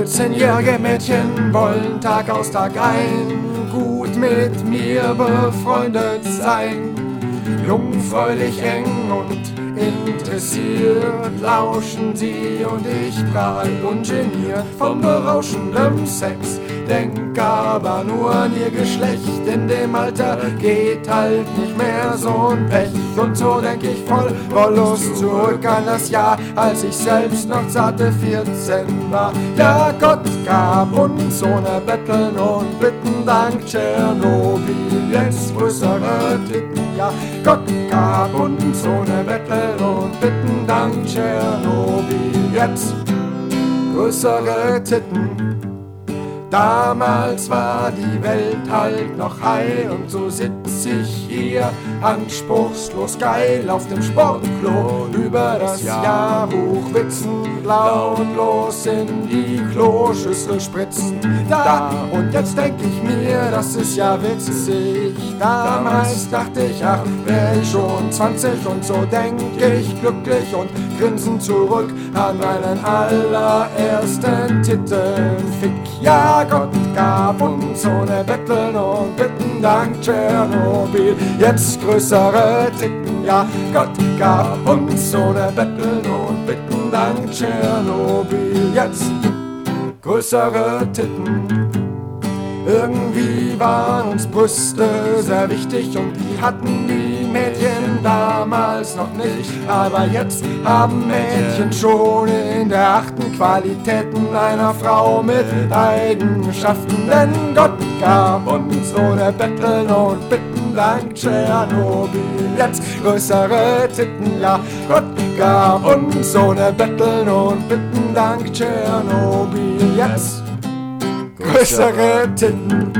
14-jährige Mädchen wollen Tag aus Tag ein gut mit mir befreundet sein. Jungfräulich eng und interessiert lauschen sie und ich prahl ungeniert vom berauschenden Sex denk aber nur an ihr Geschlecht. In dem Alter geht halt nicht mehr so ein Pech. Und so denk ich voll Wollust zurück an das Jahr, als ich selbst noch zarte 14 war. Ja, Gott gab uns so ne Betteln und Bitten dank Tschernobyl. Jetzt größere Titten, ja, Gott gab uns so ne Betteln und Bitten dank Tschernobyl. Jetzt größere Titten. Damals war die Welt halt noch heil und so sitz ich hier anspruchslos geil auf dem Sportklo über das Jahrbuch witzen, lautlos in die Kloschüssel spritzen. Da und jetzt denk ich mir, das ist ja witzig. Damals dachte ich, ach, wär ich schon 20 und so denk ich glücklich und grinsend zurück an meinen allerersten Titelfick. Ja, Gott gab uns ohne Betteln und Bitten dank Tschernobyl jetzt größere Titten. Ja, Gott gab uns ohne Betteln und Bitten dank Tschernobyl jetzt größere Titten. Irgendwie waren uns Brüste sehr wichtig und die hatten die Mädchen damals noch nicht. Aber jetzt haben Mädchen schon in der achten Qualitäten einer Frau mit Eigenschaften. Denn Gott gab uns ohne Betteln und Bitten dank Tschernobyl jetzt größere Titten. Ja, Gott gab uns ohne Betteln und Bitten dank Tschernobyl jetzt größere Titten.